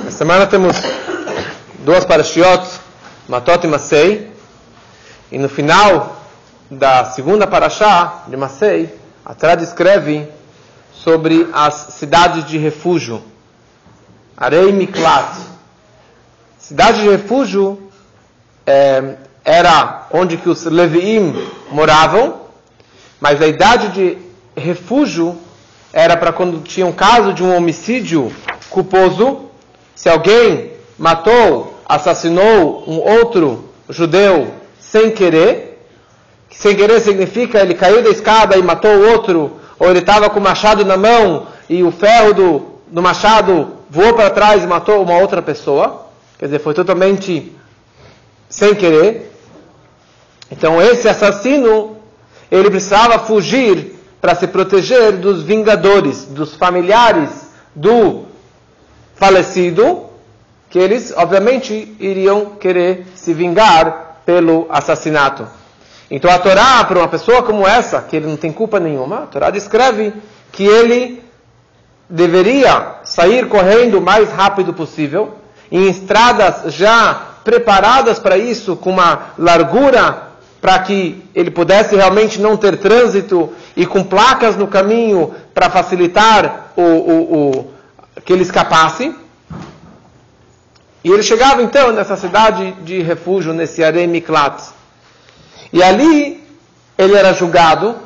Essa semana temos duas parashiot, Matot e Masei. E no final da segunda parashá de Masei, a Torá descreve sobre as cidades de refúgio. Arei Miklat. Cidade de refúgio é, era onde que os Leviim moravam, mas a idade de refúgio era para quando tinha um caso de um homicídio culposo, se alguém matou, assassinou um outro judeu sem querer, sem querer significa ele caiu da escada e matou o outro, ou ele estava com o machado na mão e o ferro do, do machado voou para trás e matou uma outra pessoa, quer dizer, foi totalmente sem querer. Então esse assassino, ele precisava fugir para se proteger dos vingadores, dos familiares do falecido, que eles, obviamente, iriam querer se vingar pelo assassinato. Então a Torá, para uma pessoa como essa, que ele não tem culpa nenhuma, a Torá descreve que ele deveria sair correndo o mais rápido possível, em estradas já preparadas para isso, com uma largura para que ele pudesse realmente não ter trânsito e com placas no caminho para facilitar o, o, o, que ele escapasse. E ele chegava então nessa cidade de refúgio, nesse Aremiklat. E ali ele era julgado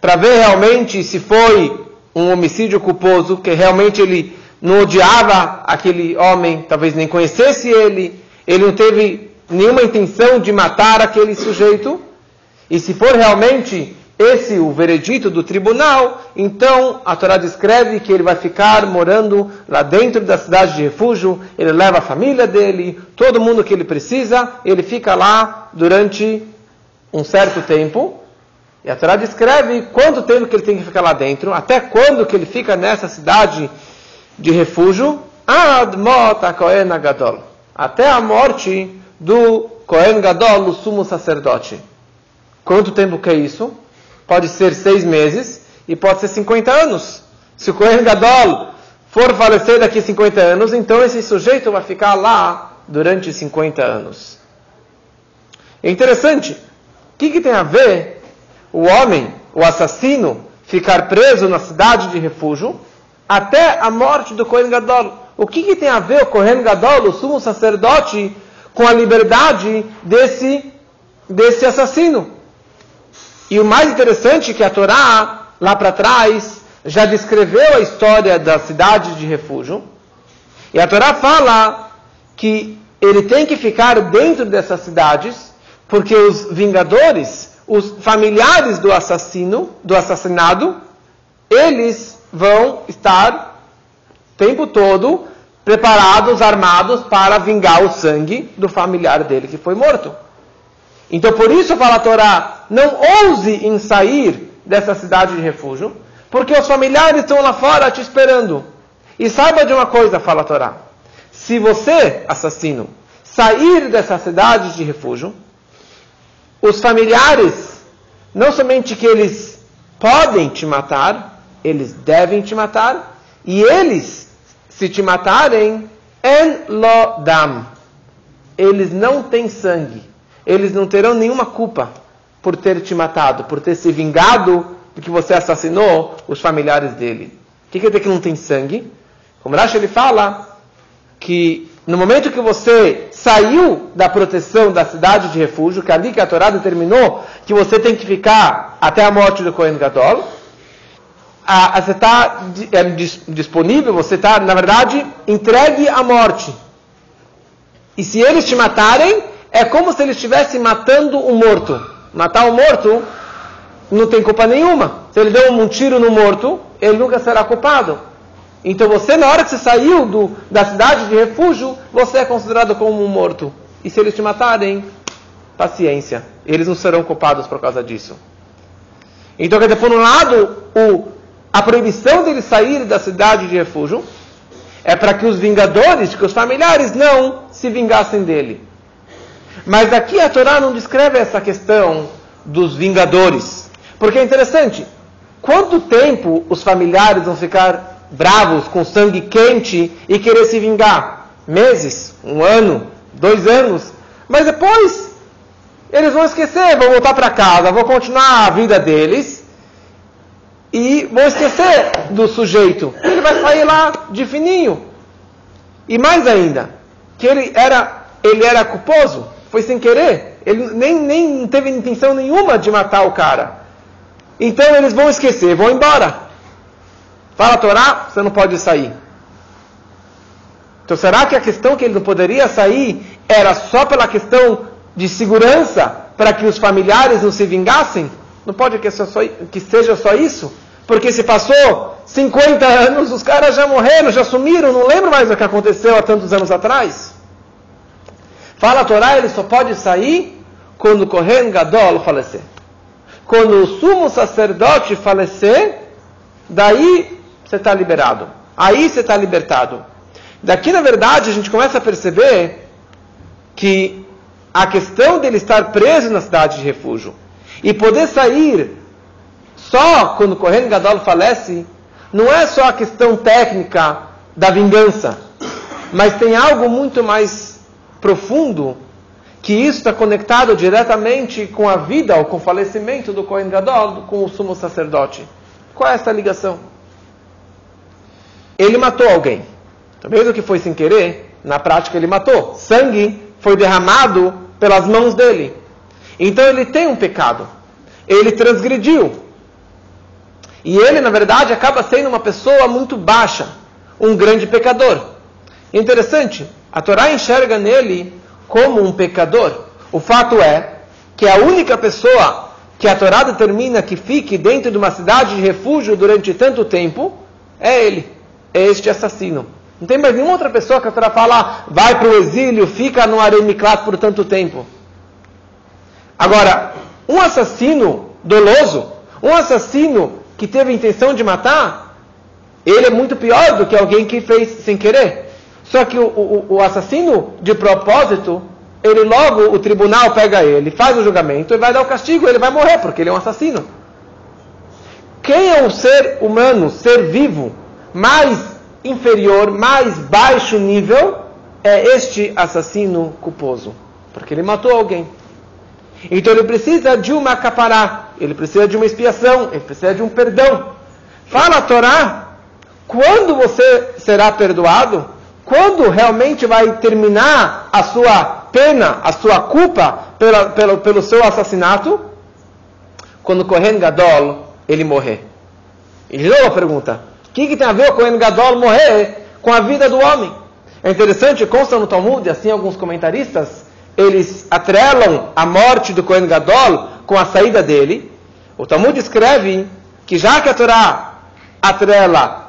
para ver realmente se foi um homicídio culposo, que realmente ele não odiava aquele homem, talvez nem conhecesse ele, ele não teve nenhuma intenção de matar aquele sujeito. E se for realmente esse o veredito do tribunal, então a Torá descreve que ele vai ficar morando lá dentro da cidade de refúgio, ele leva a família dele, todo mundo que ele precisa, ele fica lá durante um certo tempo. E a Torá descreve quanto tempo que ele tem que ficar lá dentro, até quando que ele fica nessa cidade de refúgio, até a morte do Kohen Gadol, o sumo sacerdote. Quanto tempo que é isso? Pode ser seis meses e pode ser 50 anos. Se o Kohen Gadol for falecer daqui a 50 anos, então esse sujeito vai ficar lá durante 50 anos. É interessante. O que, que tem a ver o homem, o assassino, ficar preso na cidade de refúgio até a morte do Kohen Gadol? O que, que tem a ver o Kohen Gadol, o sumo sacerdote, com a liberdade desse, desse assassino? E o mais interessante é que a Torá, lá para trás, já descreveu a história da cidade de refúgio. E a Torá fala que ele tem que ficar dentro dessas cidades, porque os vingadores, os familiares do assassino, do assassinado, eles vão estar o tempo todo preparados, armados para vingar o sangue do familiar dele que foi morto. Então por isso fala a Torá, não ouse em sair dessa cidade de refúgio, porque os familiares estão lá fora te esperando. E saiba de uma coisa, fala a Torá. Se você, assassino, sair dessa cidade de refúgio, os familiares, não somente que eles podem te matar, eles devem te matar, e eles, se te matarem, en lo dam, eles não têm sangue eles não terão nenhuma culpa por ter te matado, por ter se vingado de que você assassinou os familiares dele. O que quer dizer que não tem sangue? Como Rashi ele fala que no momento que você saiu da proteção da cidade de refúgio, que ali que a Torá determinou que você tem que ficar até a morte do Kohen Gadol, a, a, você está é, disponível, você está, na verdade, entregue à morte. E se eles te matarem, é como se ele estivesse matando um morto. Matar um morto não tem culpa nenhuma. Se ele deu um tiro no morto, ele nunca será culpado. Então você, na hora que você saiu do, da cidade de refúgio, você é considerado como um morto. E se eles te matarem, paciência. Eles não serão culpados por causa disso. Então, quer dizer, por um lado, o, a proibição dele sair da cidade de refúgio é para que os vingadores, que os familiares não se vingassem dele. Mas aqui a Torá não descreve essa questão dos vingadores. Porque é interessante, quanto tempo os familiares vão ficar bravos, com sangue quente e querer se vingar. Meses, um ano, dois anos. Mas depois eles vão esquecer, vão voltar para casa, vão continuar a vida deles e vão esquecer do sujeito. Ele vai sair lá de fininho. E mais ainda, que ele era, ele era culposo, foi sem querer. Ele nem, nem teve intenção nenhuma de matar o cara. Então eles vão esquecer, vão embora. Fala a Torá, você não pode sair. Então será que a questão que ele não poderia sair era só pela questão de segurança, para que os familiares não se vingassem? Não pode que, só, que seja só isso? Porque se passou 50 anos, os caras já morreram, já sumiram, não lembro mais o que aconteceu há tantos anos atrás. Fala a Torá, ele só pode sair quando o Kohen Gadol falecer. Quando o sumo sacerdote falecer, daí você está liberado. Aí você está libertado. Daqui, na verdade, a gente começa a perceber que a questão dele estar preso na cidade de refúgio e poder sair só quando o Kohen Gadol falece, não é só a questão técnica da vingança, mas tem algo muito mais profundo que isso está conectado diretamente com a vida ou com o falecimento do Kohen Gadol, com o sumo sacerdote. Qual é essa ligação? ele matou alguém. Mesmo que foi sem querer, na prática ele matou. Sangue foi derramado pelas mãos dele. Então ele tem um pecado. Ele transgrediu. E ele, na verdade, acaba sendo uma pessoa muito baixa, um grande pecador. Interessante, a Torá enxerga nele como um pecador. O fato é que a única pessoa que a Torá determina que fique dentro de uma cidade de refúgio durante tanto tempo é ele é este assassino. Não tem mais nenhuma outra pessoa que a Torá fala, vai para o exílio, fica no Aremiklat por tanto tempo. Agora, um assassino doloso, um assassino que teve a intenção de matar, ele é muito pior do que alguém que fez sem querer. Só que o, o, o assassino, de propósito, ele logo, o tribunal pega ele, faz o julgamento e vai dar o castigo, ele vai morrer, porque ele é um assassino. Quem é um ser humano, ser vivo, mais inferior, mais baixo nível, é este assassino culposo. Porque ele matou alguém. Então ele precisa de uma capará, ele precisa de uma expiação, ele precisa de um perdão. Fala a Torá, quando você será perdoado? Quando realmente vai terminar a sua pena, a sua culpa pela, pelo, pelo seu assassinato? Quando Kohen Gadol ele morrer. E de novo a pergunta: o que, que, tem a ver o Kohen Gadol morrer com a vida do homem? É interessante, consta no Talmud, assim alguns comentaristas, eles atrelam a morte do Kohen Gadol com a saída dele. O Talmud escreve que já que a Torá atrela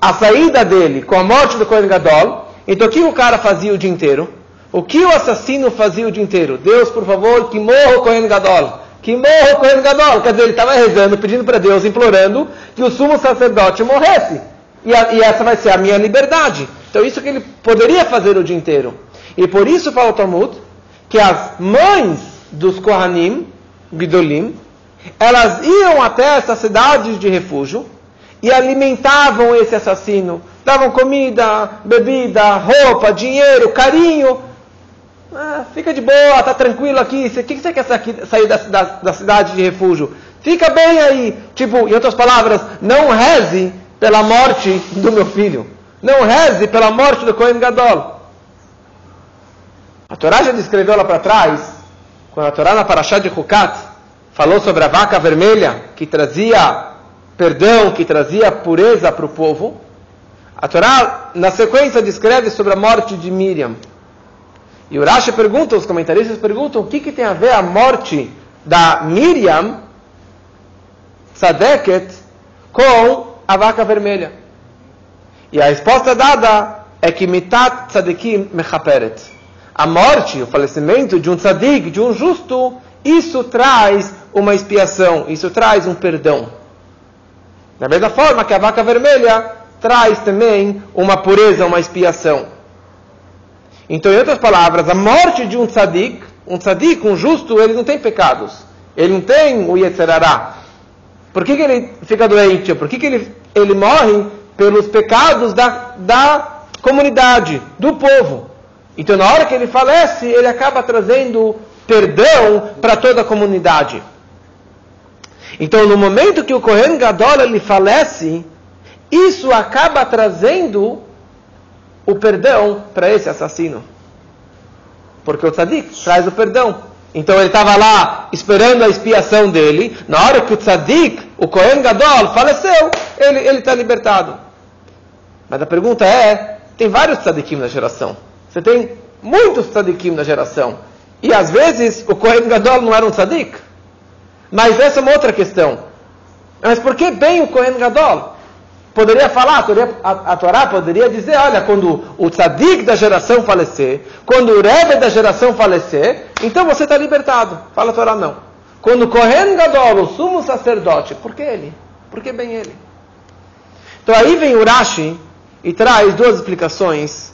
a saída dele com a morte do Kohen Gadol, então o que o cara fazia o dia inteiro? O que o assassino fazia o dia inteiro? Deus, por favor, que morra o Kohen Gadol que morra o Kohen Gadol. Quer dizer, ele estava rezando, pedindo para Deus, implorando que o sumo sacerdote morresse. E, a, e, essa vai ser a minha liberdade. Então, isso que ele poderia fazer o dia inteiro. E por isso fala o Talmud que as mães dos Kohanim, Gidolim, elas iam até essa cidade de refúgio e alimentavam esse assassino. Davam comida, bebida, roupa, dinheiro, carinho ah, fica de boa, tá tranquilo aqui. O que, que você quer sair da, da, da, cidade de refúgio? Fica bem aí. Tipo, em outras palavras, não reze pela morte do meu filho. Não reze pela morte do Cohen Gadol. A Torá já descreveu lá para trás, quando a Torá na Parashá de Hukat falou sobre a vaca vermelha que trazia perdão, que trazia pureza para o povo. A Torá, na sequência, descreve sobre a morte de Miriam. E o Rashi pergunta, os comentaristas perguntam, o que, que tem a ver a morte da Miriam, Sadeket, com a vaca vermelha? E a resposta dada é que mitat tzadikim mechaperet. A morte, o falecimento de um tzadik, de um justo, isso traz uma expiação, isso traz um perdão. Da mesma forma que a vaca vermelha traz também uma pureza, uma expiação. Então, em outras palavras, a morte de um tzadik, um tzadik, um justo, ele não tem pecados. Ele não tem o Yetzerará. Por que, que ele fica doente? Por que, que ele, ele morre pelos pecados da, da comunidade, do povo. Então, na hora que ele falece, ele acaba trazendo perdão para toda a comunidade. Então, no momento que o Kohen Gadol ele falece, isso acaba trazendo o perdão para esse assassino. Porque o tzadik traz o perdão. Então ele estava lá esperando a expiação dele. Na hora que o tzadik, o Kohen Gadol, faleceu, ele está libertado. Mas a pergunta é: tem vários tzadikim na geração. Você tem muitos tzadikim na geração. E às vezes o Kohen Gadol não era um tzadik. Mas essa é uma outra questão. Mas por que bem o Kohen Gadol? Poderia falar, a, a Torá poderia dizer, olha, quando o tzadik da geração falecer, quando o Rebbe da geração falecer, então você está libertado. Fala a Torá, não. Quando o Kohen Gadol, o sumo sacerdote, por que ele? Por que bem ele? Então aí vem o Rashi e traz duas explicações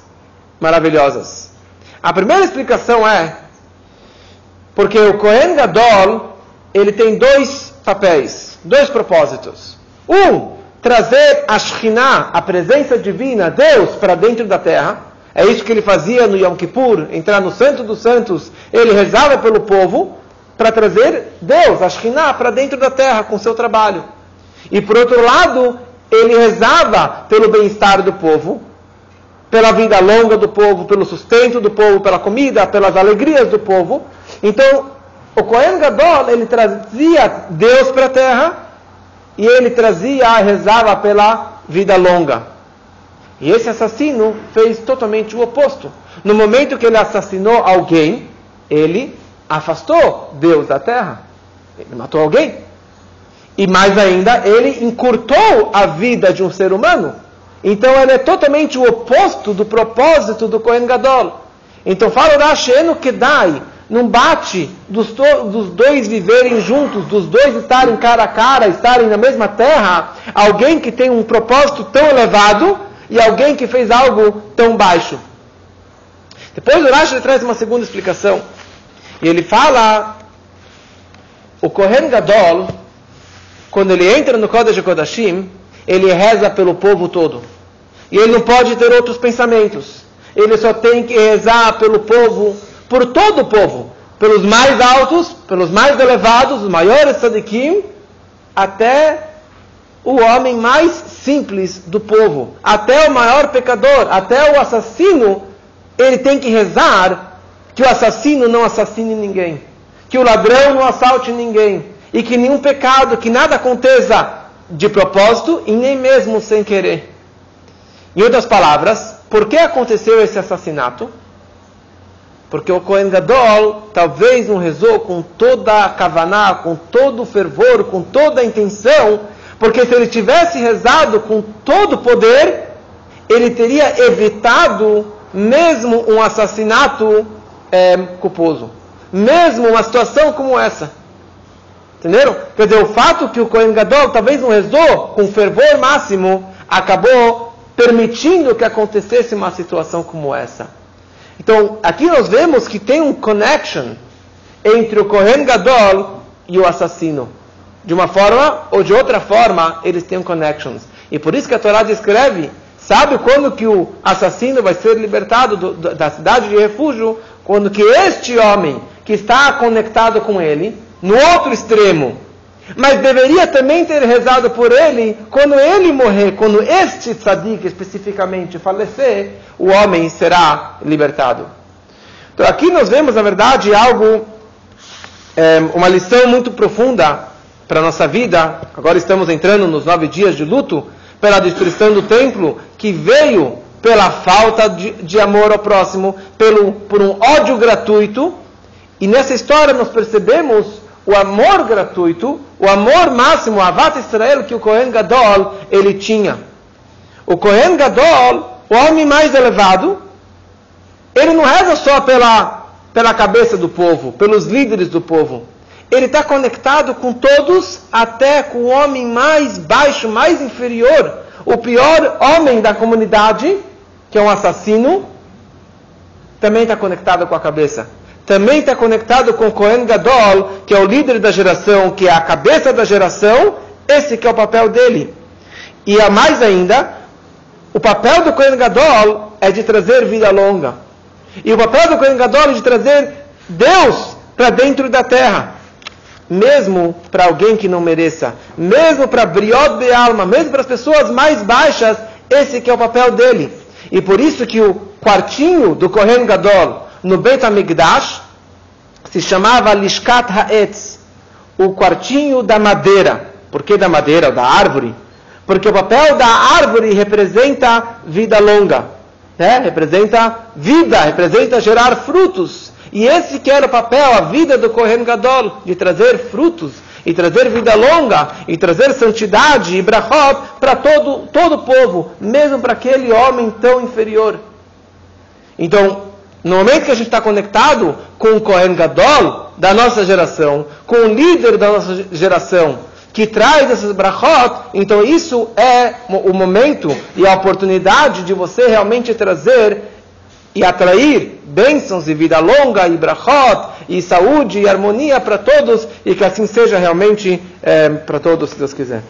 maravilhosas. A primeira explicação é porque o Kohen Gadol ele tem dois papéis, dois propósitos. Um, trazer a Shekhinah, a presença divina, Deus, para dentro da terra. É isso que ele fazia no Yom Kippur, entrar no Santo dos Santos. Ele rezava pelo povo para trazer Deus, a Shekhinah, para dentro da terra com seu trabalho. E por outro lado, ele rezava pelo bem-estar do povo, pela vida longa do povo, pelo sustento do povo, pela comida, pelas alegrias do povo. Então, o Kohen Gadol, ele trazia Deus para a terra e ele trazia, rezava pela vida longa. E esse assassino fez totalmente o oposto. No momento que ele assassinou alguém, ele afastou Deus da terra. Ele matou alguém. E mais ainda, ele encurtou a vida de um ser humano. Então ele é totalmente o oposto do propósito do Kohen Gadol. Então fala Rashi, que dai não bate dos, dos, dois viverem juntos, dos dois estarem cara a cara, estarem na mesma terra, alguém que tem um propósito tão elevado e alguém que fez algo tão baixo. Depois o Rashi traz uma segunda explicação. E ele fala, o Kohen Gadol, quando ele entra no Kodesh Kodashim, ele reza pelo povo todo. E ele não pode ter outros pensamentos. Ele só tem que rezar pelo povo por todo o povo, pelos mais altos, pelos mais elevados, os maiores sadiquim, até o homem mais simples do povo, até o maior pecador, até o assassino, ele tem que rezar que o assassino não assassine ninguém, que o ladrão não assalte ninguém, e que nenhum pecado, que nada aconteça de propósito e nem mesmo sem querer. Em outras palavras, por que aconteceu esse assassinato? Porque o Kohen Gadol talvez não rezou com toda a kavaná, com todo o fervor, com toda a intenção, porque se ele tivesse rezado com todo o poder, ele teria evitado mesmo um assassinato é, culposo. Mesmo uma situação como essa. Entenderam? Quer dizer, o fato que o Kohen Gadol talvez não rezou com fervor máximo, acabou permitindo que acontecesse uma situação como essa. Então, aqui nós vemos que tem um connection entre o Kohen Gadol e o assassino. De uma forma ou de outra forma, eles têm connections. E por isso que a Torá descreve, sabe quando que o assassino vai ser libertado do, da cidade de refúgio? Quando que este homem que está conectado com ele, no outro extremo, mas deveria também ter rezado por ele quando ele morrer, quando este tzadik especificamente falecer, o homem será libertado. Então aqui nós vemos, na verdade, algo, é, uma lição muito profunda para a nossa vida. Agora estamos entrando nos nove dias de luto pela destruição do templo, que veio pela falta de, de amor ao próximo, pelo, por um ódio gratuito. E nessa história nós percebemos o amor gratuito, o amor máximo, Avat Israel que o Kohen Gadol ele tinha. O Kohen Gadol, o homem mais elevado, ele não reza só pela, pela cabeça do povo, pelos líderes do povo. Ele está conectado com todos, até com o homem mais baixo, mais inferior, o pior homem da comunidade, que é um assassino, também está conectado com a cabeça também está conectado com Cohen Gadol, que é o líder da geração, que é a cabeça da geração, esse que é o papel dele. E a mais ainda, o papel do Kohen Gadol é de trazer vida longa. E o papel do Kohen Gadol é de trazer Deus para dentro da terra. Mesmo para alguém que não mereça. Mesmo para Briot de alma. Mesmo para as pessoas mais baixas. Esse que é o papel dele. E por isso que o quartinho do Kohen Gadol no Beit HaMikdash se chamava Lishkat Ha'etz. O quartinho da madeira. Por que da madeira? Da árvore? Porque o papel da árvore representa vida longa. Né? Representa vida, representa gerar frutos. E esse que era o papel, a vida do Kohen Gadol, de trazer frutos, e trazer vida longa, e trazer santidade e brachot para todo, todo o povo, mesmo para aquele homem tão inferior. Então, no momento que a gente está conectado com o Kohen Gadol da nossa geração, com o líder da nossa geração, que traz esses brachot, então isso é o momento e a oportunidade de você realmente trazer e atrair bênçãos e vida longa e brachot e saúde e harmonia para todos e que assim seja realmente é, para todos, se Deus quiser.